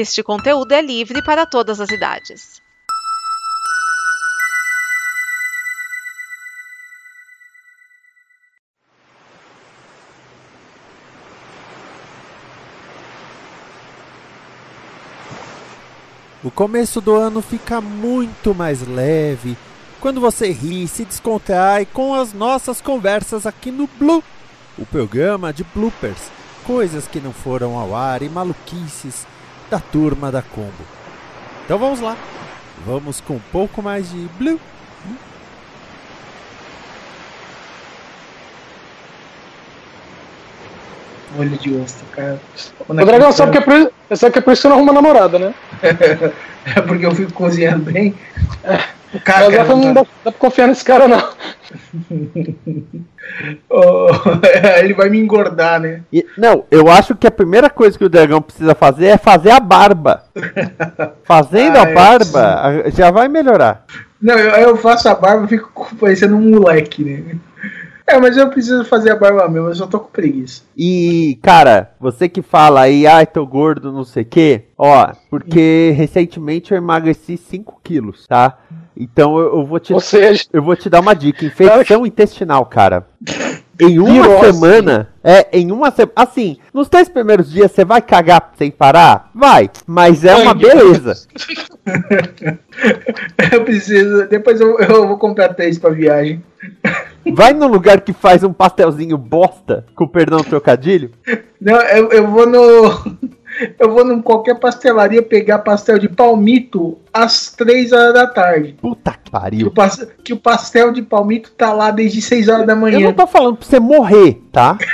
Este conteúdo é livre para todas as idades. O começo do ano fica muito mais leve. Quando você ri, se descontrai com as nossas conversas aqui no Blue, o programa de bloopers, coisas que não foram ao ar e maluquices da turma da Combo. Então vamos lá, vamos com um pouco mais de Blue. Olho de osso, cara. O Dragão sabe que, é por, isso- sabe que é por isso que você não arruma namorada, né? É porque eu fico cozinhando bem. O Mas cara não dá, dá pra confiar nesse cara, não. Oh, ele vai me engordar, né? E- não, eu acho que a primeira coisa que o dragão precisa fazer é fazer a barba. Fazendo Ah, a é, barba, já vai melhorar. Não, eu, eu faço a barba e fico parecendo um moleque, né? É, mas eu preciso fazer a barba mesmo, eu só tô com preguiça. E, cara, você que fala aí, ai, tô gordo, não sei o quê, ó, porque recentemente eu emagreci 5 quilos, tá? Então eu, eu vou te Ou seja, eu vou te dar uma dica, infecção intestinal, cara. Em uma Virose. semana, é, em uma semana, assim, nos três primeiros dias você vai cagar sem parar? Vai, mas é uma beleza. Eu preciso. Depois eu, eu vou comprar três pra viagem. Vai num lugar que faz um pastelzinho bosta, com perdão do trocadilho. Não, eu, eu vou no. Eu vou em qualquer pastelaria pegar pastel de palmito às três horas da tarde. Puta que Que o, pariu. que o pastel de palmito tá lá desde 6 horas da Eu não manhã. tô falando pra você morrer, tá?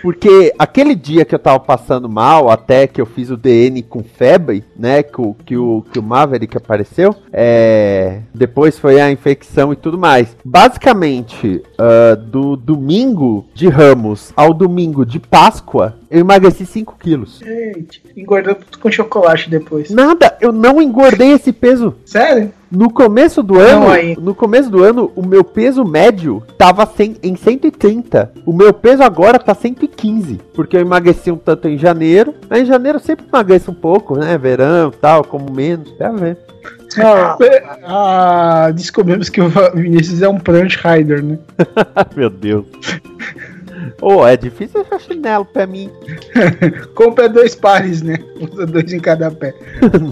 Porque aquele dia que eu tava passando mal, até que eu fiz o DN com febre, né? Que o, que o, que o Maverick apareceu, é, depois foi a infecção e tudo mais. Basicamente, ah, do domingo de Ramos ao domingo de Páscoa, eu emagreci 5 quilos. Gente, engordou tudo com chocolate depois. Nada, eu não engordei esse peso. Sério? No começo do Não, ano, aí. no começo do ano, o meu peso médio tava cem- em 130. O meu peso agora tá 115, porque eu emagreci um tanto em janeiro. Mas em janeiro eu sempre emagreço um pouco, né? Verão, tal, como menos, é a ver. Ah, ah, descobrimos que o Vinícius é um Punch Rider, né? meu Deus. Ô, é difícil achar chinelo pra mim. Compra dois pares, né? Usa dois em cada pé.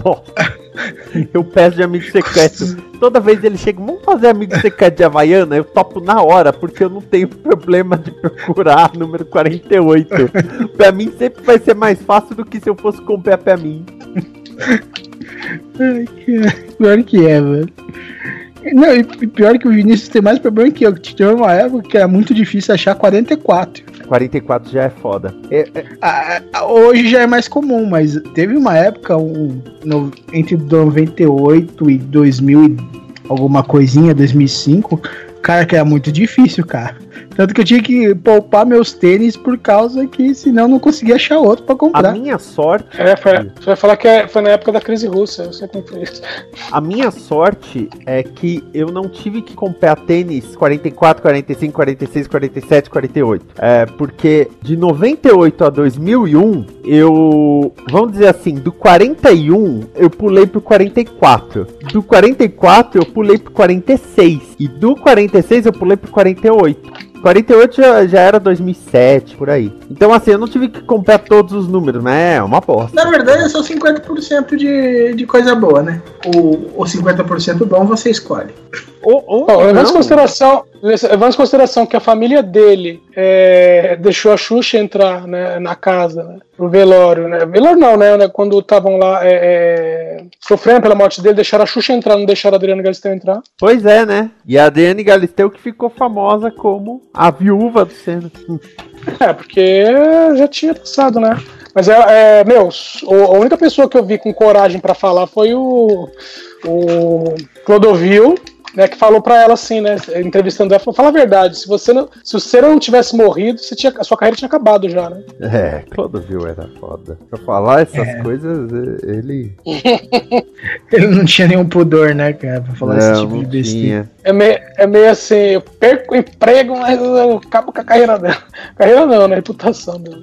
Nossa. Eu peço de amigo secreto. Toda vez ele chega, vamos fazer amigo secreto de Havaiana? Eu topo na hora, porque eu não tenho problema de procurar número 48. pra mim sempre vai ser mais fácil do que se eu fosse comprar pra mim. Ai, cara. Pior que é, velho. Não, e pior que o Vinícius tem mais problema que eu. Tinha uma época que era muito difícil achar 44. 44 já é foda. É, é, Ah, hoje já é mais comum, mas teve uma época um, no- entre 98 e 2000 e alguma coisinha, 2005, cara, que era muito difícil, cara. Tanto que eu tinha que poupar meus tênis por causa que senão eu não conseguia achar outro pra a comprar. minha sorte. é, foi, você vai falar que é- foi na época da crise russa, eu sei como foi isso. A minha sorte é que eu não tive que comprar tênis 44, 45, 46, 47, 48. É, porque de 98 a 2001, eu. Vamos dizer assim, do 41 eu pulei pro 44. Do 44 eu pulei pro 46. E do 46 eu pulei pro 48. 48 já, já era 2007, por aí. Então, assim, eu não tive que comprar todos os números, mas é uma aposta. Na verdade, é só 50% de, de coisa boa, né? O, o 50% bom você escolhe. Ou, ou Bom, não. consideração, levando em consideração que a família dele é, deixou a Xuxa entrar né, na casa, né, pro velório, né? Velório não, né? né, Quando estavam lá é, é, sofrendo pela morte dele, deixaram a Xuxa entrar, não deixaram a Adriana Galisteu entrar. Pois é, né? E a Adriane Galisteu que ficou famosa como a viúva do Senna. É, porque já tinha passado, né? Mas é, é meu, a única pessoa que eu vi com coragem pra falar foi o, o Clodovil né, que falou pra ela assim, né, entrevistando ela, falou, fala a verdade, se você não, se o Cera não tivesse morrido, você tinha, a sua carreira tinha acabado já, né? É, Clodovil era foda. Pra falar essas É. coisas, ele. Ele não tinha nenhum pudor, né, cara, pra falar esse não, tipo de besteira. É meio, é meio assim, eu perco o emprego, mas eu acabo com a carreira dela. Carreira não, né? Reputação dela.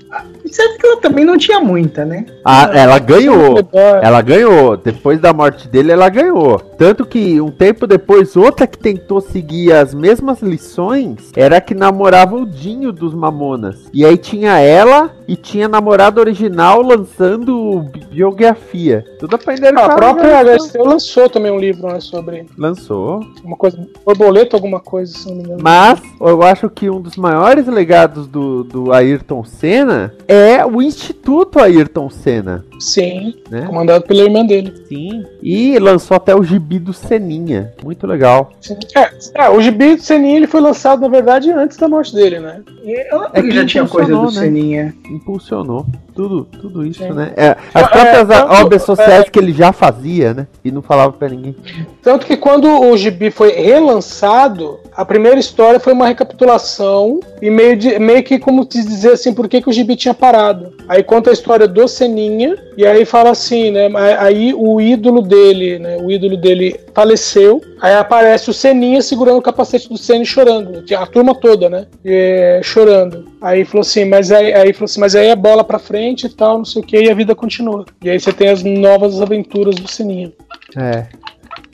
Certo que ela também não tinha muita, né? Ah, ela ganhou. Ela ganhou. Depois da morte dele, ela ganhou. Tanto que um tempo depois, outra que tentou seguir as mesmas lições era a que namorava o Dinho dos Mamonas. E aí tinha ela e tinha a namorada original lançando bi- biografia. Tudo aprendendo A com própria. HST lançou também um livro né, sobre Lançou. uma coisa, borboleta, alguma coisa, se não me engano. Mas eu acho que um dos maiores legados do, do Ayrton Senna é o Instituto Ayrton Senna. Sim, Né? comandado pela irmã dele. Sim. E lançou até o gibi do Seninha. Muito legal. É, é, o gibi do Seninha ele foi lançado, na verdade, antes da morte dele, né? E eu É que já tinha coisa do né? Seninha. Impulsionou. Tudo, tudo isso, Sim. né? É, as É, próprias tanto- obras sociais que ele já fazia, né? E não falava pra ninguém. Tanto que quando o gibi foi relançado, a primeira história foi uma recapitulação e meio, de, meio que como te dizer assim, por que, que o gibi tinha parado. Aí conta a história do Seninha e aí fala assim, né? Aí o ídolo dele, né? O ídolo dele faleceu. Aí aparece o Seninha segurando o capacete do Senna e chorando. A turma toda, né? É, chorando. Aí falou assim, mas aí, aí falou assim, mas aí é bola pra frente e tal, não sei o que, e a vida continua. E aí você tem as novas aventuras do Seninha. É.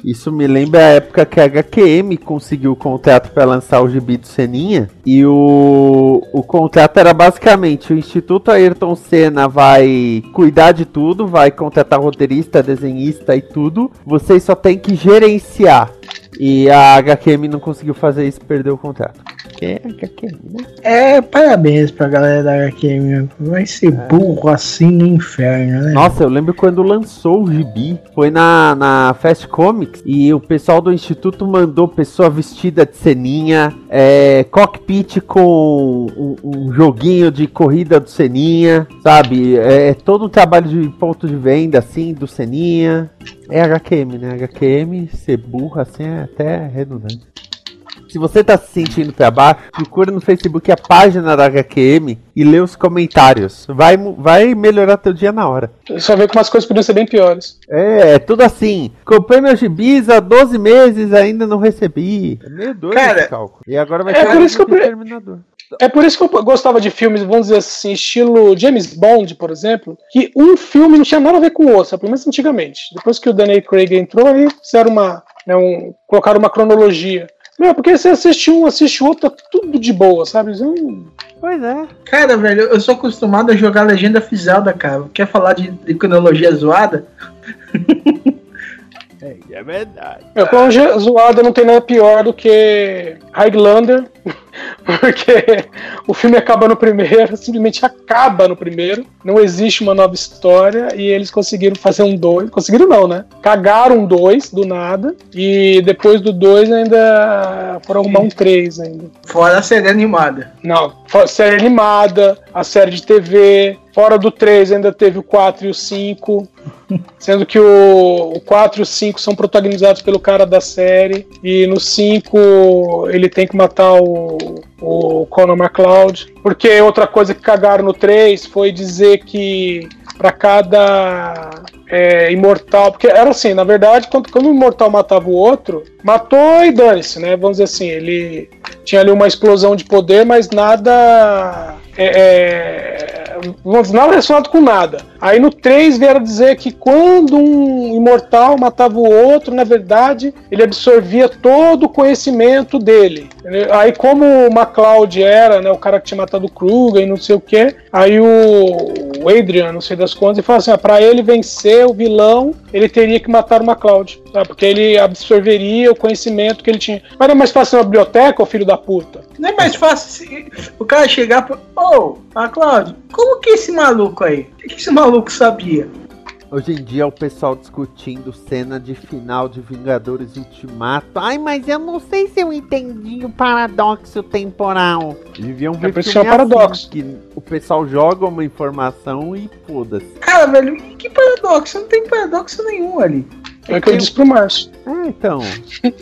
Isso me lembra a época que a HQM conseguiu o contrato para lançar o gibi do Seninha. E o, o contrato era basicamente: o Instituto Ayrton Senna vai cuidar de tudo, vai contratar roteirista, desenhista e tudo. Vocês só tem que gerenciar. E a HQM não conseguiu fazer isso, perdeu o contrato. É, HQM, né? É, parabéns pra galera da HQM. Vai ser burro assim no inferno, né? Nossa, eu lembro quando lançou o gibi, foi na, na Fast Comics e o pessoal do instituto mandou pessoa vestida de ceninha, é, cockpit com um, um joguinho de corrida do Seninha, sabe? É, todo um trabalho de ponto de venda assim do Seninha. É HQM, né? HQM ser burro assim é até redundante. Se você tá se sentindo pra baixo, procura no Facebook a página da HQM e lê os comentários. Vai, vai melhorar teu dia na hora. Só vê como as coisas podiam ser bem piores. É, é tudo assim. Comprei meus gibis há 12 meses ainda não recebi. É meio doido Cara, esse cálculo. E agora vai é ter por isso que eu Exterminador. É por isso que eu gostava de filmes, vamos dizer assim, estilo James Bond, por exemplo, que um filme não tinha nada a ver com o outro, pelo menos antigamente. Depois que o Daniel Craig entrou, aí fizeram uma. Né, um, colocaram uma cronologia. Meu, porque você assiste um, assiste o outro, tá tudo de boa, sabe? Hum, Pois é. Cara, velho, eu sou acostumado a jogar legenda Fizelda, cara. Quer falar de, de cronologia zoada? É, verdade. Meu, cronologia zoada não tem nada pior do que Highlander, porque o filme acaba no primeiro, simplesmente acaba no primeiro, não existe uma nova história e eles conseguiram fazer um dois, conseguiram não, né? Cagaram um dois do nada e depois do dois ainda foram arrumar um três ainda. Fora a série animada. Não, fora série animada, a série de TV, fora do 3 ainda teve o 4 e o 5, sendo que o, o 4 e o 5 são protagonizados pelo cara da série, e no 5 ele tem que matar o, o Conor McLeod, porque outra coisa que cagaram no 3 foi dizer que para cada é, imortal, porque era assim, na verdade, quando, quando o imortal matava o outro, matou e dane-se, né? Vamos dizer assim, ele tinha ali uma explosão de poder, mas nada. É, é, vamos dizer, nada relacionado com nada. Aí no 3 vieram dizer que quando um imortal matava o outro, na verdade, ele absorvia todo o conhecimento dele. Aí, como o MacLeod era, né, o cara que tinha matado o Kruger e não sei o que, aí o, o Adrian, não sei das contas, ele falou assim: ah, pra ele vencer o vilão, ele teria que matar o MacLeod, tá? porque ele absorveria o conhecimento que ele tinha. Mas era mais fácil na biblioteca, ô filho da puta. Não é mais fácil o cara chegar pra. Ô, ah, Cláudio, como que esse maluco aí? O que esse maluco sabia? Hoje em dia o pessoal discutindo cena de final de Vingadores Ultimato. Ai, mas eu não sei se eu entendi o paradoxo temporal. Deviam ver É por isso que filme chama paradoxo. assim, que o pessoal joga uma informação e foda-se. Cara, velho, que paradoxo? Não tem paradoxo nenhum ali. É o que eu disse pro Márcio. É, então.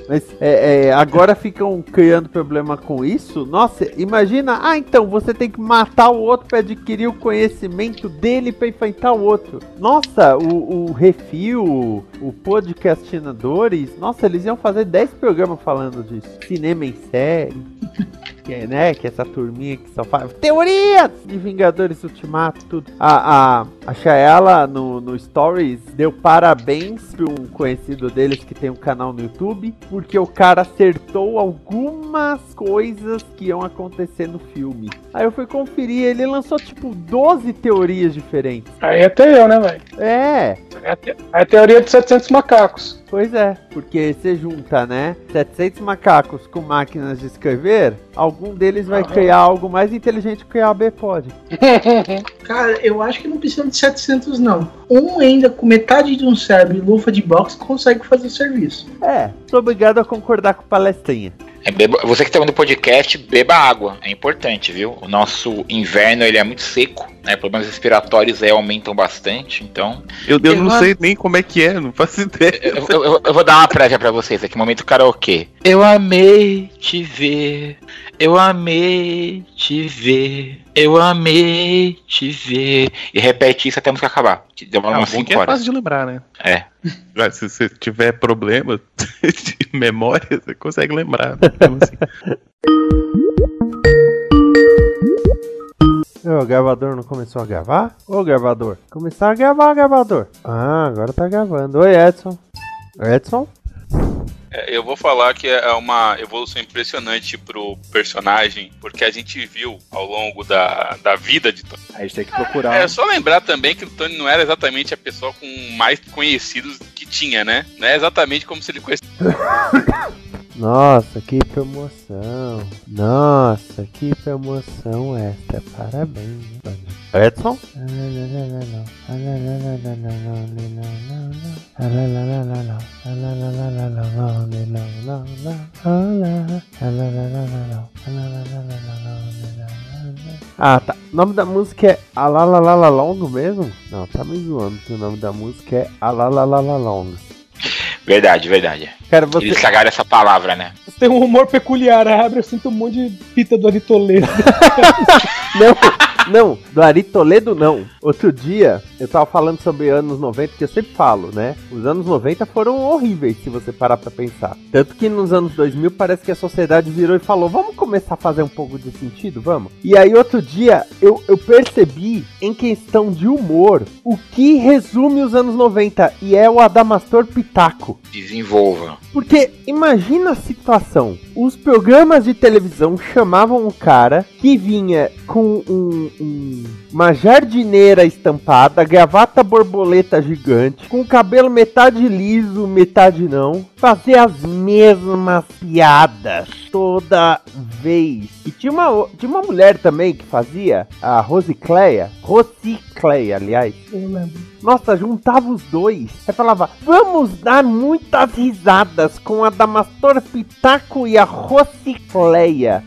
Mas é, é, agora ficam criando problema com isso. Nossa, imagina. Ah, então você tem que matar o outro para adquirir o conhecimento dele para enfrentar o outro. Nossa, o, o Refil, o Podcastinadores. Nossa, eles iam fazer 10 programas falando disso. Cinema em série. Que, é, né, que essa turminha que só faz teorias de Vingadores Ultimato, tudo. A, a, a Shaela no, no Stories deu parabéns para um conhecido deles que tem um canal no YouTube, porque o cara acertou algumas coisas que iam acontecer no filme. Aí eu fui conferir, ele lançou tipo 12 teorias diferentes. Aí até eu, né, velho? É, É a te- é a teoria de 700 macacos. Pois é, porque você junta, né, 700 macacos com máquinas de escrever, algum deles vai Aham. criar algo mais inteligente que o AB pode. Cara, eu acho que não precisa de 700, não. Um ainda com metade de um cérebro e lufa de boxe consegue fazer o serviço. É, sou obrigado a concordar com o palestrinha. É, beba- você que está vendo o podcast, beba água. É importante, viu? O nosso inverno ele é muito seco, né? Problemas respiratórios aí aumentam bastante, então. Eu, eu não Eu- sei nem como é que é, não faço ideia. Eu, eu- eu- eu vou dar uma prévia pra vocês aqui, momento karaokê. Eu amei te ver, eu amei te ver, eu amei te ver. E repete isso até a música acabar. que Demora Ah, umas bom que 5 é horas. fácil de lembrar, né? É. Se você tiver problema de memória, você consegue lembrar. né? Então, assim, Ô, o gravador não começou a gravar? Ô, gravador, começar a gravar, gravador. Ah, agora tá gravando. Oi, Edson. Edson? É, Eu vou falar que é uma evolução impressionante pro personagem, porque a gente viu ao longo da, da vida de Tony. A gente tem que procurar. É só lembrar também que o Tony não era exatamente a pessoa com mais conhecidos que tinha, né? Não é exatamente como se ele conhecesse. Nossa, que promoção. Nossa, que promoção esta. Parabéns. Edson? Ah, tá. O nome da música é Alalalalong mesmo? Não, tá me zoando que o nome da música é Alalalalong. Verdade, verdade. Cara, você. Eles cagaram essa palavra, né? Você tem um humor peculiar, abre, eu sinto um monte de fita do Ari Toledo. Não, não, do Ari Toledo não. Outro dia, eu tava falando sobre anos 90, que eu sempre falo, né? Os anos 90 foram horríveis, se você parar pra pensar. Tanto que nos anos 2000 parece que a sociedade virou e falou: vamos começar a fazer um pouco de sentido, vamos? E aí, outro dia, eu, eu percebi, em questão de humor, o que resume os anos 90, e é o Adamastor Pitaco. Desenvolva. Porque imagina a situação: os programas de televisão chamavam um cara que vinha com um- um- uma jardineira estampada, gravata borboleta gigante, com o cabelo metade liso, metade não, fazer as mesmas piadas toda vez. E tinha uma, tinha uma mulher também que fazia, a Rosicleia, Rosicleia, aliás. Eu lembro. Nossa, juntava os dois. Aí falava, vamos dar muitas risadas com a Damastor Pitaco e a Rocicleia.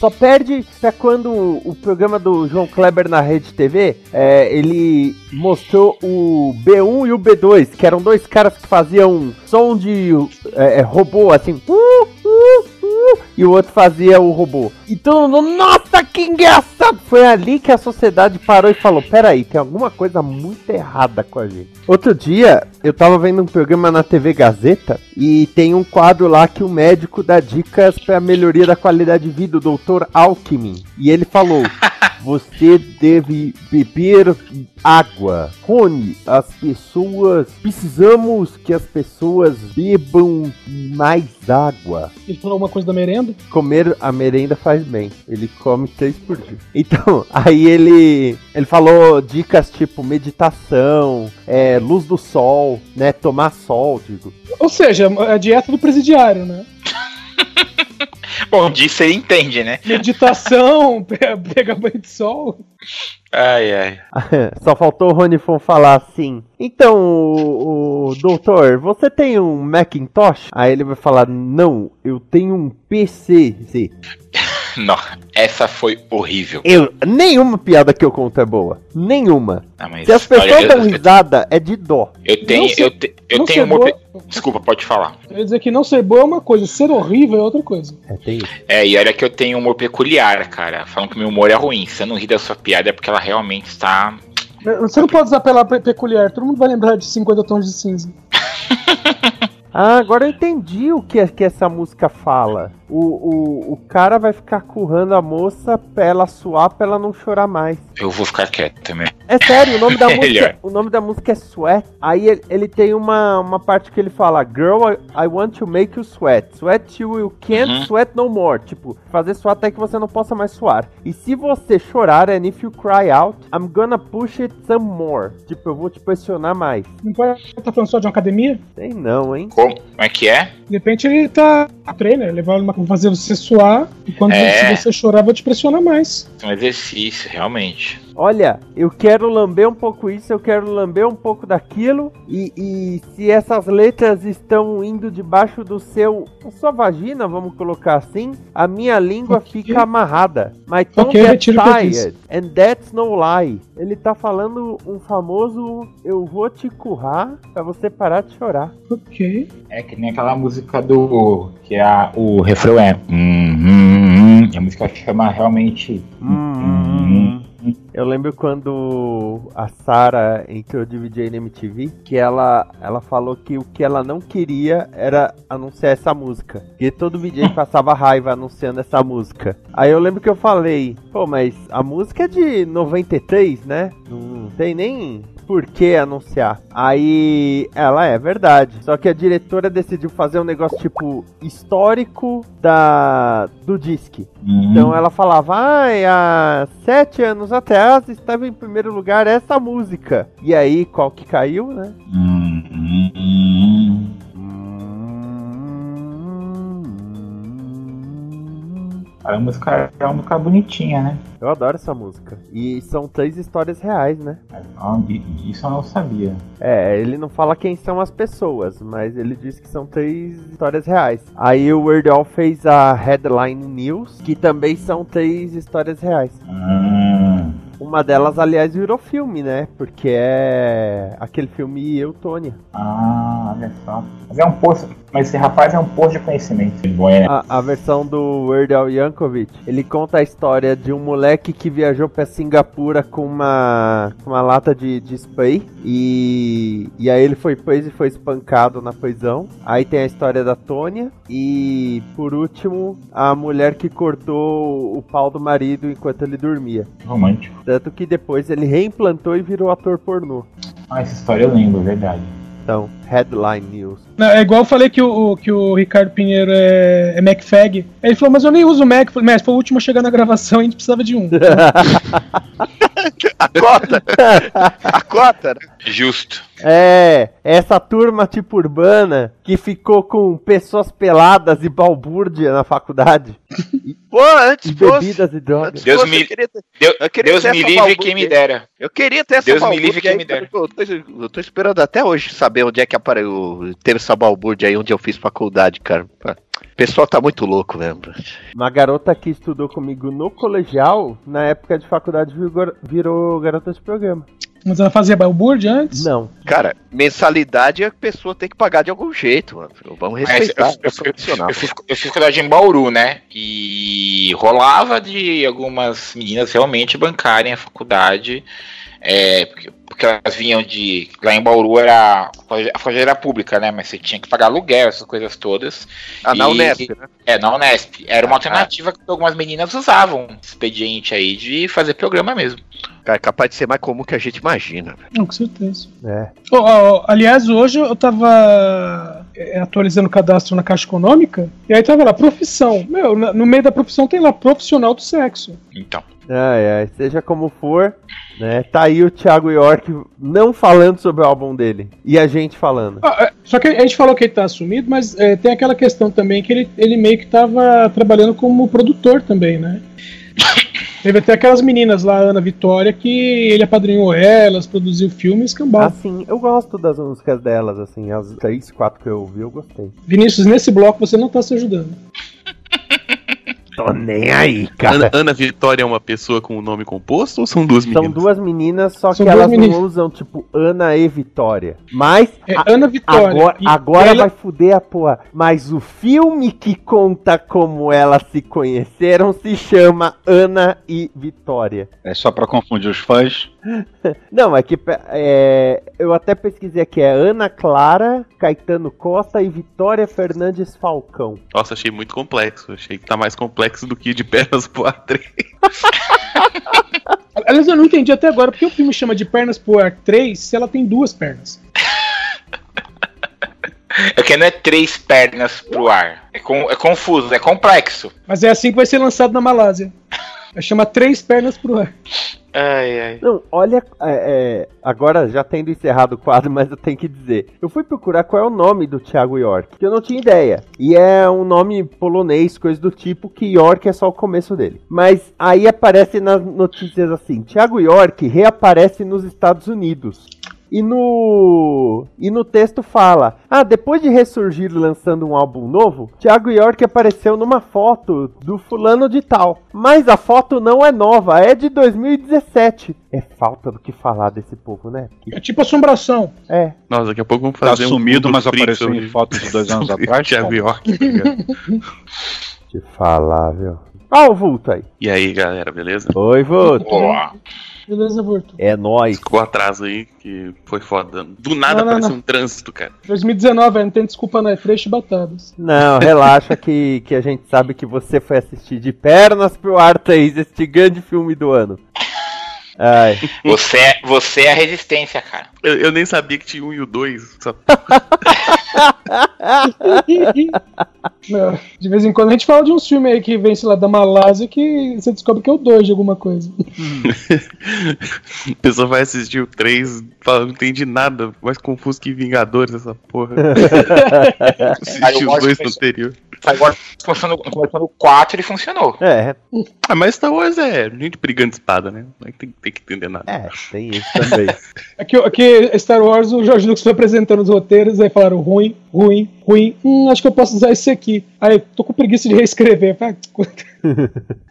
Só perde pra quando o programa do João Kleber na Rede TV, é, ele mostrou o B1 e o B2, que eram dois caras que faziam som de é, é, robô, assim. Uh, uh, uh, e o outro fazia o robô. E todo mundo, nossa, que engraçado! Foi ali que a sociedade parou e falou: peraí, tem alguma coisa muito errada com a gente. Outro dia, eu tava vendo um programa na TV Gazeta e tem um quadro lá que o médico dá dicas pra melhoria da qualidade de vida, o Dr. Alckmin. E ele falou: você deve beber água. Rony, as pessoas. Precisamos que as pessoas bebam mais água. Ele falou alguma coisa da merenda? Comer a merenda faz bem. Ele come três por dia. Então, aí ele. Ele falou dicas tipo meditação, é, luz do sol, né? Tomar sol, digo. Ou seja, a dieta do presidiário, né? Bom, disso você entende, né? Meditação, pe- pegar banho de sol. Ai, ai. Só faltou o Ronifon falar assim. Então, o, o doutor, você tem um Macintosh? Aí ele vai falar: Não, eu tenho um PC. Não, essa foi horrível. Eu, nenhuma piada que eu conto é boa. Nenhuma. Ah, mas Se as pessoas dão risada, é de dó. eu tenho, Não ser- eu, te- eu não tenho ser humor. boa- Desculpa, pode falar. Eu ia dizer que não ser boa é uma coisa, ser horrível é outra coisa. É, tem isso. É, e olha que eu tenho um humor peculiar, cara. Falam que meu humor é ruim. Se eu não rir da sua piada é porque ela realmente está. Você não pode usar pela pe- peculiar, todo mundo vai lembrar de 50 tons de cinza. Ah, agora eu entendi o que, é que essa música fala. O, o, o cara vai ficar currando a moça pra ela suar, pra ela não chorar mais. Eu vou ficar quieto também. É sério, o nome da música, Melhor. o nome da música é Sweat. Aí ele, ele tem uma, uma parte que ele fala: Girl, I, I want to make you sweat. Sweat you, you can't Uhum. sweat no more. Tipo, fazer suar até que você não possa mais suar. E se você chorar, and if you cry out, I'm gonna push it some more. Tipo, eu vou te pressionar mais. Não pode estar falando só de uma academia? Tem não, hein? Como, como é que é? De repente ele tá a trainer, ele vai uma- fazer você suar e quando É. se você chorar, vai te pressionar mais. É um exercício, realmente. Olha, eu quero lamber um pouco isso, eu quero lamber um pouco daquilo. E, e se essas letras estão indo debaixo do seu. sua vagina, vamos colocar assim, a minha língua Ok. fica amarrada. My tongue Ok, gets retiro o que eu disse. tired. And that's no lie. Ele tá falando um famoso eu vou te currar pra você parar de chorar. Ok. É que nem aquela música do. que é a- o refrão é. Hum, hum, hum, a música chama realmente. Hum, Eu lembro quando a Sarah entrou de VJ na MTV, que ela, ela falou que o que ela não queria era anunciar essa música. Porque todo VJ passava raiva anunciando essa música. Aí eu lembro que eu falei, pô, mas a música é de 93, né? Não tem nem por que anunciar. Aí ela é verdade. Só que a diretora decidiu fazer um negócio tipo histórico da do disque. Então ela falava, ai, há sete anos atrás estava em primeiro lugar essa música. E aí, qual que caiu, né? A música é uma música bonitinha, né? Eu adoro essa música. E são três histórias reais, né? Isso eu não sabia. É, ele não fala quem são as pessoas, mas ele diz que são três histórias reais. Aí o Weird Al fez a Headline News, que também são três histórias reais. Hum. Uma delas, aliás, virou filme, né? Porque é aquele filme Eutônia. Ah, olha só. Mas é um poço. Mas esse rapaz é um poço de conhecimento. É. A, a versão do Weird Al Yankovic, ele conta a história de um moleque que viajou pra Singapura com uma, com uma lata de, de spray e, e aí ele foi preso e foi espancado na prisão. Aí tem a história da Tônia e, por último, a mulher que cortou o pau do marido enquanto ele dormia. Romântico. Tanto que depois ele reimplantou e virou ator pornô. Ah, essa história eu lembro, verdade. Então, headline news. Não, é igual eu falei que o, que o Ricardo Pinheiro é, é MacFag. Ele falou, mas eu nem uso Mac. Eu falei, mas foi o último a chegar na gravação e a gente precisava de um. A cota! A cota, né? Justo. É, essa turma tipo urbana que ficou com pessoas peladas e balbúrdia na faculdade. Pô, antes E fosse. bebidas e drogas. Antes Deus fosse, me- eu queria ter, Deus, Eu queria Deus me livre balbúrdia quem me dera. eu queria ter essa Deus me balbúrdia livre quem aí, me dera. Eu tô, eu tô esperando até hoje saber onde é que apareceu. Teve essa balbúrdia aí onde eu fiz faculdade, cara. O pessoal tá muito louco mesmo. Uma garota que estudou comigo no colegial, na época de faculdade, virou, virou garota de programa. Mas ela fazia balbúrdia antes? Não. Cara, mensalidade a pessoa tem que pagar de algum jeito, mano. Vamos Mas respeitar. eu, eu, é profissional. eu, fiz, eu fiz faculdade em Bauru, né? E rolava de algumas meninas realmente bancarem a faculdade. é, porque, porque elas vinham de. Lá em Bauru era. A faculdade era pública, né? Mas você tinha que pagar aluguel, essas coisas todas. Ah, na E- Unesp, né? É, na Unesp. Era uma Ah. alternativa que algumas meninas usavam. Expediente aí de fazer programa mesmo. Cara, é capaz de ser mais comum que a gente imagina. Não, com certeza. É. Ó, ó, aliás, hoje eu tava atualizando o cadastro na Caixa Econômica e aí tava lá, profissão. Meu, no meio da profissão tem lá, profissional do sexo. Então. Ai, ai, seja como for, né? Tá aí o Thiago York não falando sobre o álbum dele. E a gente falando. Ah, é, só que a gente falou que ele tá assumido, mas é, tem aquela questão também que ele, ele meio que tava trabalhando como produtor também, né? Teve até aquelas meninas lá, Ana Vitória, que ele apadrinhou elas, produziu filmes, escambau. Assim, eu gosto das músicas delas, assim, as três, quatro que eu ouvi, eu gostei. Vinícius, nesse bloco você não tá se ajudando. Tô nem aí, Ana, cara. Ana Vitória é uma pessoa com o nome composto ou são duas São meninas? duas meninas, só São que elas meninas. não usam, tipo, Ana e Vitória. Mas É a- Ana Vitória. agora, agora ela- vai fuder a porra. Mas o filme que conta como elas se conheceram se chama Ana e Vitória. É só pra confundir os fãs. Não, é que é, eu até pesquisei aqui, é Ana Clara, Caetano Costa e Vitória Fernandes Falcão. Nossa, achei muito complexo. Achei que tá mais complexo do que de pernas pro ar 3. Aliás, eu não entendi até agora porque o filme chama de Pernas pro Ar 3 se ela tem duas pernas. É que não é três pernas pro ar. É, com- é confuso, é complexo. Mas é assim que vai ser lançado na Malásia. Vai chamar Três Pernas pro Ar. Ai, ai. Não, olha, é, é, agora já tendo encerrado o quadro, mas eu tenho que dizer. Eu fui procurar qual é o nome do Thiago York, que eu não tinha ideia. E é um nome polonês, coisa do tipo, que York é só o começo dele. Mas aí aparece nas notícias assim: Thiago York reaparece nos Estados Unidos. E no, e no texto fala: Ah, depois de ressurgir lançando um álbum novo, Thiago York apareceu numa foto do fulano de tal. Mas a foto não é nova, é de 2017. É falta do que falar desse povo, né? Que- É tipo assombração. É. Nossa, daqui a pouco vamos Tá fazer um sumido, Google mas apareceu em fotos de dois anos atrás. Thiago. York, tá? Te falar, viu? Ó o vulto aí. E aí, galera, beleza? Oi, vulto. Ó, Beleza, Vorto. É nóis. Ficou atraso aí, que foi foda. Do nada Não, não, apareceu não. um trânsito, cara. 2019, não tem desculpa não, é freixo e batadas. Não, relaxa que, que a gente sabe que você foi assistir de pernas pro ar 3, este grande filme do ano. Ai. você, é, você é a resistência, cara. Eu, eu nem sabia que tinha um e o dois. Não, de vez em quando a gente fala de uns filmes aí que vem, sei lá, da Malásia que você descobre que é o 2 de alguma coisa. A pessoa vai assistir o 3 fala, não entendi nada, mais confuso que Vingadores essa porra. Aí Assisti eu os dois no anterior. Agora, começando começando o 4, ele funcionou. É, Ah, mas Star Wars é gente brigando de espada, né? Não tem, tem que entender nada. é, tem isso também. Aqui, aqui Star Wars, o George Lucas foi apresentando os roteiros, aí falaram ruim, ruim, ruim. Hum, acho que eu posso usar esse aqui. Aí, tô com preguiça de reescrever.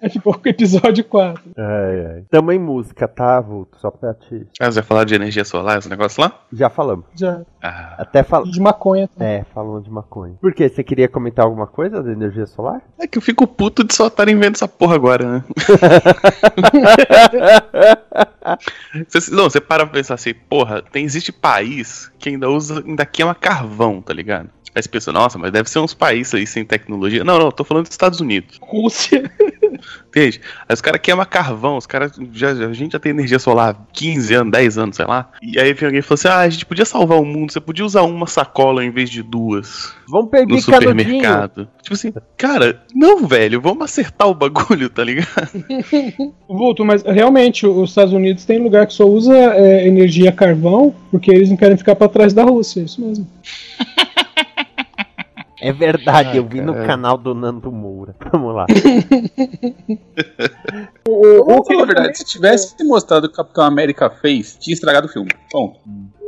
Aí ficou com o episódio 4. Ai, ai. Tamo em música, tá, vulto? Só pra te. Ah, você vai falar de energia solar, esse negócio lá? Já falamos. Já. Ah, Até falamos. De maconha. É, falando de maconha. Por quê? Você queria comentar alguma coisa da energia solar? é que eu fico puto de só estarem vendo essa porra agora, né? Você- não, você para pra pensar assim, porra, tem, existe país que ainda usa, ainda queima carvão, tá ligado? Aí você pensa, nossa, mas deve ser uns países aí sem tecnologia. Não, não, tô falando dos Estados Unidos. Rússia. Entende? Aí os caras queimam carvão, os caras. Já, a gente já tem energia solar há 15 anos, 10 anos, sei lá. E aí vem alguém e fala assim: ah, a gente podia salvar o mundo, você podia usar uma sacola em vez de duas Vamos no perder canudinho. supermercado. Tipo assim, cara, não, velho, vamos acertar o bagulho, tá ligado? Vulto, mas realmente os Estados Unidos tem lugar que só usa é, energia carvão porque eles não querem ficar pra trás da Rússia. Isso mesmo. É verdade, eu vi no cara. canal do Nando Moura. Vamos lá. Vamos falar a verdade, se tivesse mostrado o que o Capitão América fez, tinha estragado o filme. Bom,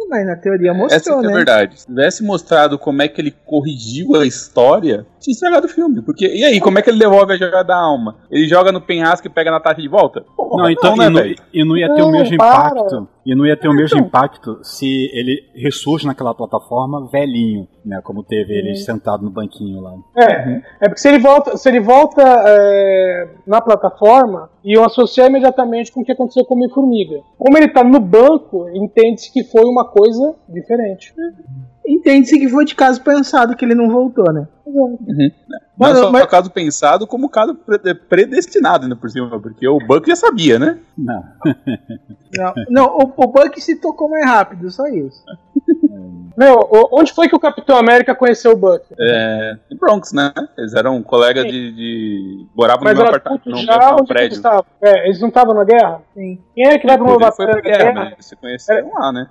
Mas na teoria essa mostrou, que é a né? verdade. Se tivesse mostrado como é que ele corrigiu a história, tinha estragado o filme. Porque, e aí, como é que ele devolve a jogada da alma? Ele joga no penhasco e pega na taxa de volta? Porra, Não, então, né, e, não, velho? e não ia ter o Não, mesmo para. impacto. E não ia ter o mesmo impacto se ele ressurge naquela plataforma velhinho, né? Como teve ele sentado no banquinho lá. É, é porque se ele volta, se ele volta é, na plataforma, iam associar imediatamente com o que aconteceu com o Homem-Formiga. Como ele tá no banco, entende-se que foi uma coisa diferente. Entende-se que foi de caso pensado que ele não voltou, né? Não Mano, só mas- caso pensado, como caso pre- predestinado ainda por cima, porque o banco já sabia, né? Não. Não, não o, o Buck se tocou mais rápido, só isso. Meu, o- onde foi que o Capitão América conheceu o Buck? É, no Bronx, né? Eles eram colegas Sim. de, de. moravam Mas no mesmo era apartamento, no já, eles prédio. estavam? É, eles não estavam na guerra? Sim. Quem é que vai pra uma Ele foi batalha pra guerra, guerra? mas se conheceram lá, né?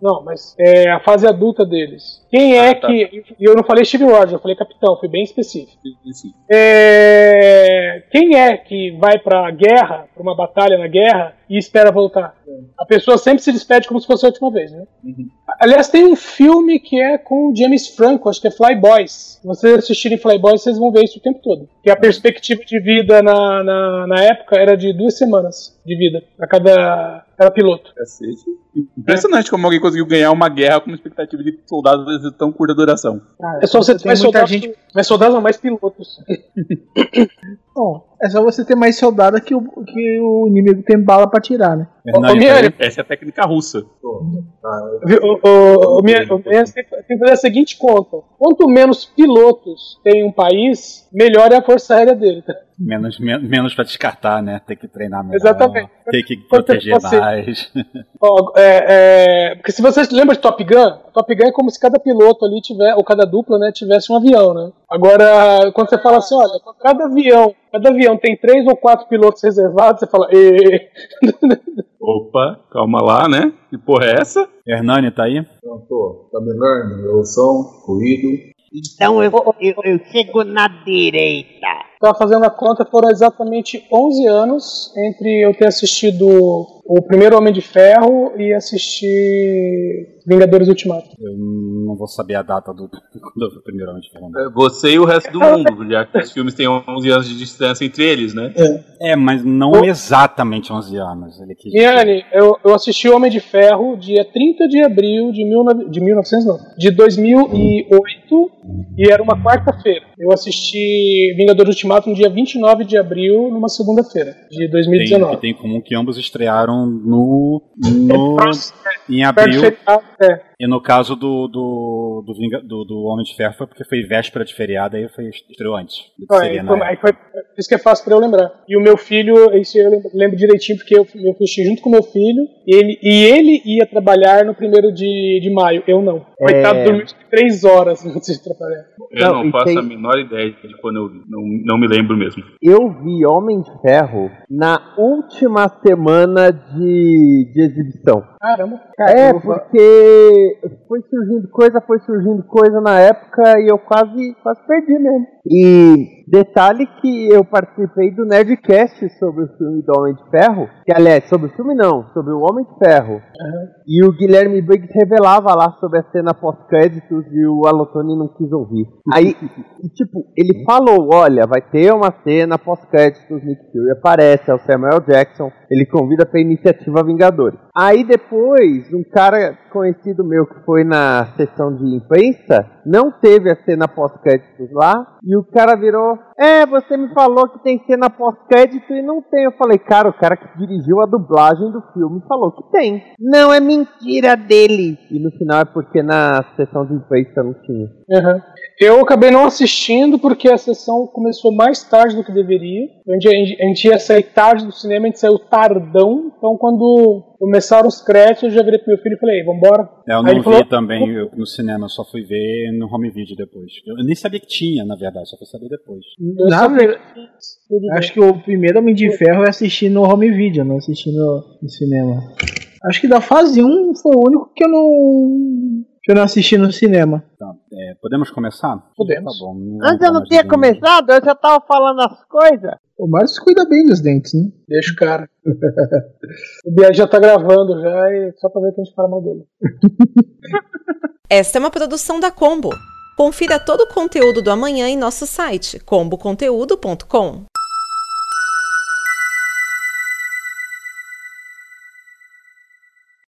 Não, mas é a fase adulta deles. Quem é Ah, tá. que. E eu não falei Steve Rogers, eu falei Capitão, fui bem específico. Sim. É, Quem é que vai pra guerra, pra uma batalha na guerra, e espera voltar? A pessoa sempre se despede como se fosse a última vez, né? Uhum. Aliás, tem um filme que é com o James Franco, acho que é Flyboys. Se vocês assistirem Flyboys, vocês vão ver isso o tempo todo. Que a perspectiva de vida na, na, na época era de duas semanas de vida para cada, cada piloto. Cacete. Impressionante como alguém conseguiu ganhar uma guerra com uma expectativa de soldados de tão curta duração. É só você ter tem mais muita soldados, gente- mais soldados não, mais pilotos. Bom, é só você ter mais soldado que o, que o inimigo tem bala pra tirar, né? Hernani, ô, Miele. essa é a técnica russa. Viu, O, o, o, o minha- tem que fazer a seguinte conta: quanto menos pilotos tem um país, melhor é a força aérea dele. tá? Menos, men menos pra descartar, né? Tem que treinar melhor. Exatamente. Tem que proteger você- mais. Ó, é, é, porque se vocês lembram de Top Gun, Top Gun é como se cada piloto ali tiver, ou cada dupla, né, tivesse um avião, né? Agora, quando você fala assim, olha, cada avião, cada avião tem três ou quatro pilotos reservados, você fala, "Ê". Opa, calma lá, né? Que porra é essa? Hernani, tá aí? Não tô. Tá me vendo? Eu som, ruído. Então eu, eu, eu chego na direita. Tava fazendo a conta, foram exatamente 11 anos entre eu ter assistido o primeiro Homem de Ferro e assistir Vingadores Ultimato. Eu não vou saber a data do quando eu fui o primeiro Homem de Ferro. não. É Você e o resto do mundo, já que os filmes têm 11 anos de distância entre eles, né? É, mas não exatamente 11 anos. Ele quis. Miane, eu, eu assisti Homem de Ferro dia 30 de abril de, 19, de 1900, não, de 2008 e era uma quarta-feira. Eu assisti Vingadores Ultimato no dia 29 de abril, numa segunda-feira de Tem, 2019. que tem em comum que ambos estrearam no, no em abril. é. E no caso do do, do, Vinga- do, do Homem de Ferro foi porque foi véspera de feriado, aí foi estreou antes. seria foi, aí foi- isso que é fácil pra eu lembrar. E o meu filho, isso eu lembro, lembro direitinho, porque eu, eu assisti junto com o meu filho, e ele, e ele ia trabalhar no primeiro de, de maio, eu não. Coitado, É. dormiu três horas antes de trabalhar. Eu Não, não, faço tem- a menor ideia de quando eu vi. Não, não me lembro mesmo. Eu vi Homem de Ferro na última semana de, de exibição. Caramba. É, porque foi surgindo coisa, foi surgindo coisa na época e eu quase, quase perdi mesmo. E detalhe que eu participei do Nerdcast sobre o filme do Homem de Ferro, que aliás, sobre o filme não, sobre o Homem de Ferro. E o Guilherme Briggs revelava lá sobre a cena pós-créditos e o Alotone não quis ouvir. Aí, e, tipo, ele falou, olha, vai ter uma cena pós-créditos, Nick Fury aparece, é o Samuel Jackson, ele convida pra iniciativa Vingadores. Aí depois, um cara conhecido meu que foi na sessão de imprensa, não teve a cena pós-créditos lá, e o cara virou, é, você me falou que tem cena pós-crédito e não tem. Eu falei, cara, o cara que dirigiu a dublagem do filme falou que tem. Não, é mentira dele. E no final é porque na sessão de imprensa não tinha. Uhum. Eu acabei não assistindo porque a sessão começou mais tarde do que deveria. A gente, a gente- a gente ia sair tarde do cinema, a gente saiu tardão. Então, quando começaram os créditos, eu já virei pro meu filho e falei: "Ei, vambora. É, eu não vi falou- também eu- no cinema, eu só fui ver no home video depois. Eu nem sabia que tinha, na verdade, só fui saber depois. Eu verdade, acho que o primeiro Homem de Ferro eu assisti no home video, não assisti no, no cinema. Acho que da fase 1 foi o único que eu não. que eu não assisti no cinema. Tá, é, podemos começar? Podemos. Tá bom. Antes eu não tinha começado, eu já tava falando as coisas. O Márcio cuida bem dos dentes, né? Deixa o cara. o Biag já tá gravando já, e só pra ver que a gente fala mal dele. Esta é uma produção da Combo. Confira todo o conteúdo do amanhã em nosso site comboconteúdo.com.